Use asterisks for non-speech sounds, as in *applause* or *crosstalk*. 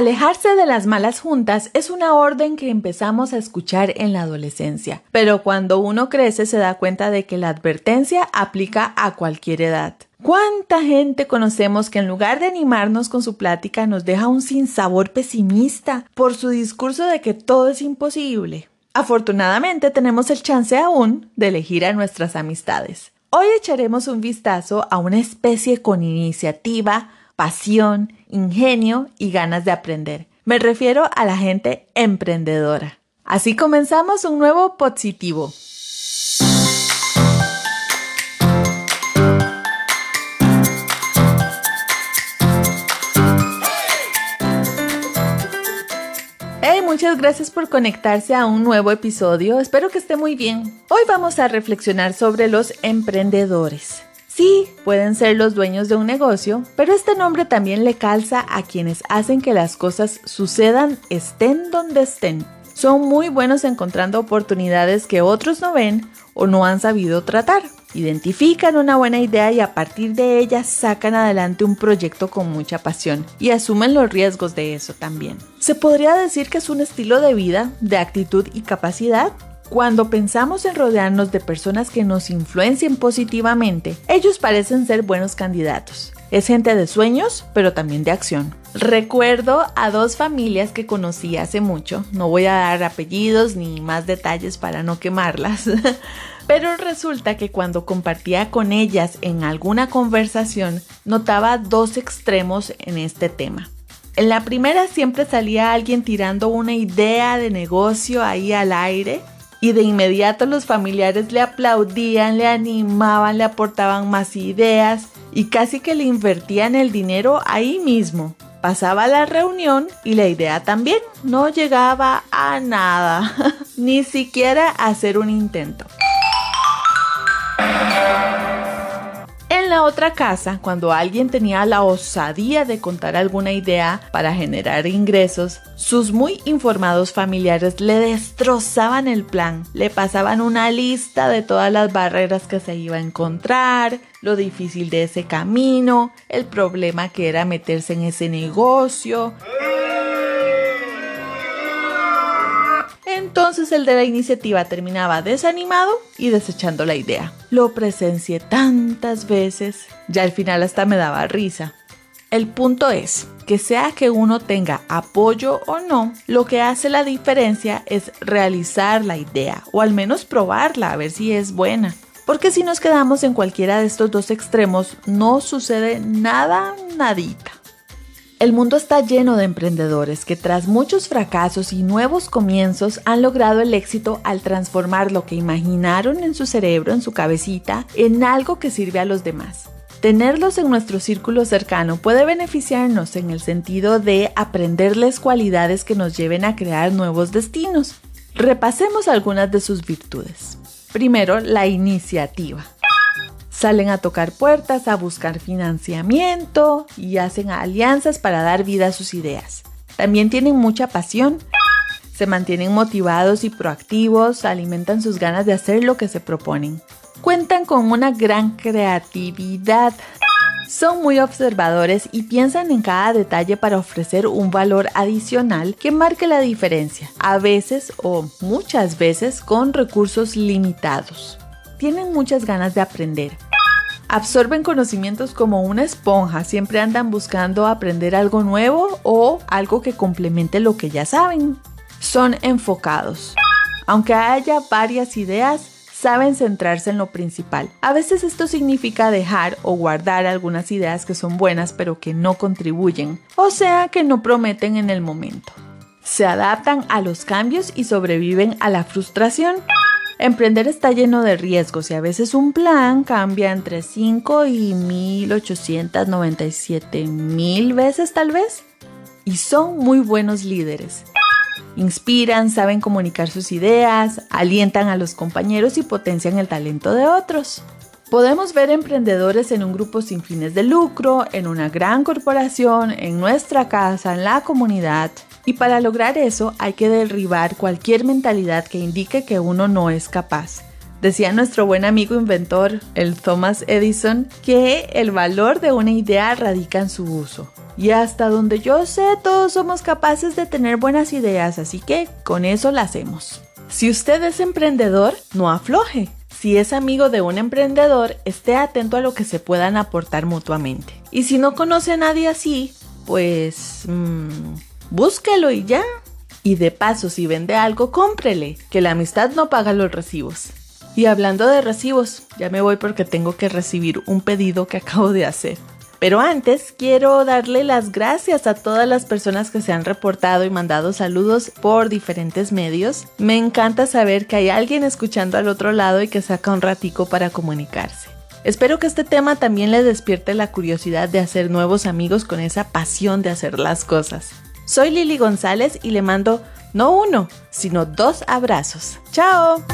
Alejarse de las malas juntas es una orden que empezamos a escuchar en la adolescencia, pero cuando uno crece se da cuenta de que la advertencia aplica a cualquier edad. ¿Cuánta gente conocemos que en lugar de animarnos con su plática nos deja un sinsabor pesimista por su discurso de que todo es imposible? Afortunadamente tenemos el chance aún de elegir a nuestras amistades. Hoy echaremos un vistazo a una especie con iniciativa, pasión, ingenio y ganas de aprender. Me refiero a la gente emprendedora. Así comenzamos un nuevo positivo. Hey, muchas gracias por conectarse a un nuevo episodio. Espero que esté muy bien. Hoy vamos a reflexionar sobre los emprendedores. Sí, pueden ser los dueños de un negocio, pero este nombre también le calza a quienes hacen que las cosas sucedan estén donde estén. Son muy buenos encontrando oportunidades que otros no ven o no han sabido tratar. Identifican una buena idea y a partir de ella sacan adelante un proyecto con mucha pasión y asumen los riesgos de eso también. Se podría decir que es un estilo de vida, de actitud y capacidad cuando pensamos en rodearnos de personas que nos influencien positivamente, ellos parecen ser buenos candidatos. Es gente de sueños, pero también de acción. Recuerdo a dos familias que conocí hace mucho, no voy a dar apellidos ni más detalles para no quemarlas, *laughs* pero resulta que cuando compartía con ellas en alguna conversación, notaba dos extremos en este tema. En la primera siempre salía alguien tirando una idea de negocio ahí al aire y de inmediato los familiares le aplaudían, le animaban, le aportaban más ideas y casi que le invertían el dinero ahí mismo. Pasaba la reunión y la idea también no llegaba a nada, *laughs* ni siquiera a hacer un intento. La otra casa, cuando alguien tenía la osadía de contar alguna idea para generar ingresos, sus muy informados familiares le destrozaban el plan, le pasaban una lista de todas las barreras que se iba a encontrar, lo difícil de ese camino, el problema que era meterse en ese negocio. Entonces el de la iniciativa terminaba desanimado y desechando la idea. Lo presencié tantas veces, ya al final hasta me daba risa. El punto es que sea que uno tenga apoyo o no, lo que hace la diferencia es realizar la idea o al menos probarla a ver si es buena. Porque si nos quedamos en cualquiera de estos dos extremos, no sucede nada, nadita. El mundo está lleno de emprendedores que tras muchos fracasos y nuevos comienzos han logrado el éxito al transformar lo que imaginaron en su cerebro, en su cabecita, en algo que sirve a los demás. Tenerlos en nuestro círculo cercano puede beneficiarnos en el sentido de aprenderles cualidades que nos lleven a crear nuevos destinos. Repasemos algunas de sus virtudes. Primero, la iniciativa. Salen a tocar puertas, a buscar financiamiento y hacen alianzas para dar vida a sus ideas. También tienen mucha pasión, se mantienen motivados y proactivos, alimentan sus ganas de hacer lo que se proponen. Cuentan con una gran creatividad. Son muy observadores y piensan en cada detalle para ofrecer un valor adicional que marque la diferencia, a veces o muchas veces con recursos limitados. Tienen muchas ganas de aprender, absorben conocimientos como una esponja, siempre andan buscando aprender algo nuevo o algo que complemente lo que ya saben. Son enfocados. Aunque haya varias ideas, saben centrarse en lo principal. A veces esto significa dejar o guardar algunas ideas que son buenas pero que no contribuyen, o sea que no prometen en el momento. Se adaptan a los cambios y sobreviven a la frustración. Emprender está lleno de riesgos y a veces un plan cambia entre 5 y 1897 mil veces tal vez. Y son muy buenos líderes. Inspiran, saben comunicar sus ideas, alientan a los compañeros y potencian el talento de otros. Podemos ver emprendedores en un grupo sin fines de lucro, en una gran corporación, en nuestra casa, en la comunidad, y para lograr eso hay que derribar cualquier mentalidad que indique que uno no es capaz. Decía nuestro buen amigo inventor, el Thomas Edison, que el valor de una idea radica en su uso. Y hasta donde yo sé, todos somos capaces de tener buenas ideas, así que con eso la hacemos. Si usted es emprendedor, no afloje. Si es amigo de un emprendedor, esté atento a lo que se puedan aportar mutuamente. Y si no conoce a nadie así, pues... Mmm, búsquelo y ya. Y de paso, si vende algo, cómprele, que la amistad no paga los recibos. Y hablando de recibos, ya me voy porque tengo que recibir un pedido que acabo de hacer. Pero antes quiero darle las gracias a todas las personas que se han reportado y mandado saludos por diferentes medios. Me encanta saber que hay alguien escuchando al otro lado y que saca un ratico para comunicarse. Espero que este tema también le despierte la curiosidad de hacer nuevos amigos con esa pasión de hacer las cosas. Soy Lili González y le mando no uno, sino dos abrazos. ¡Chao!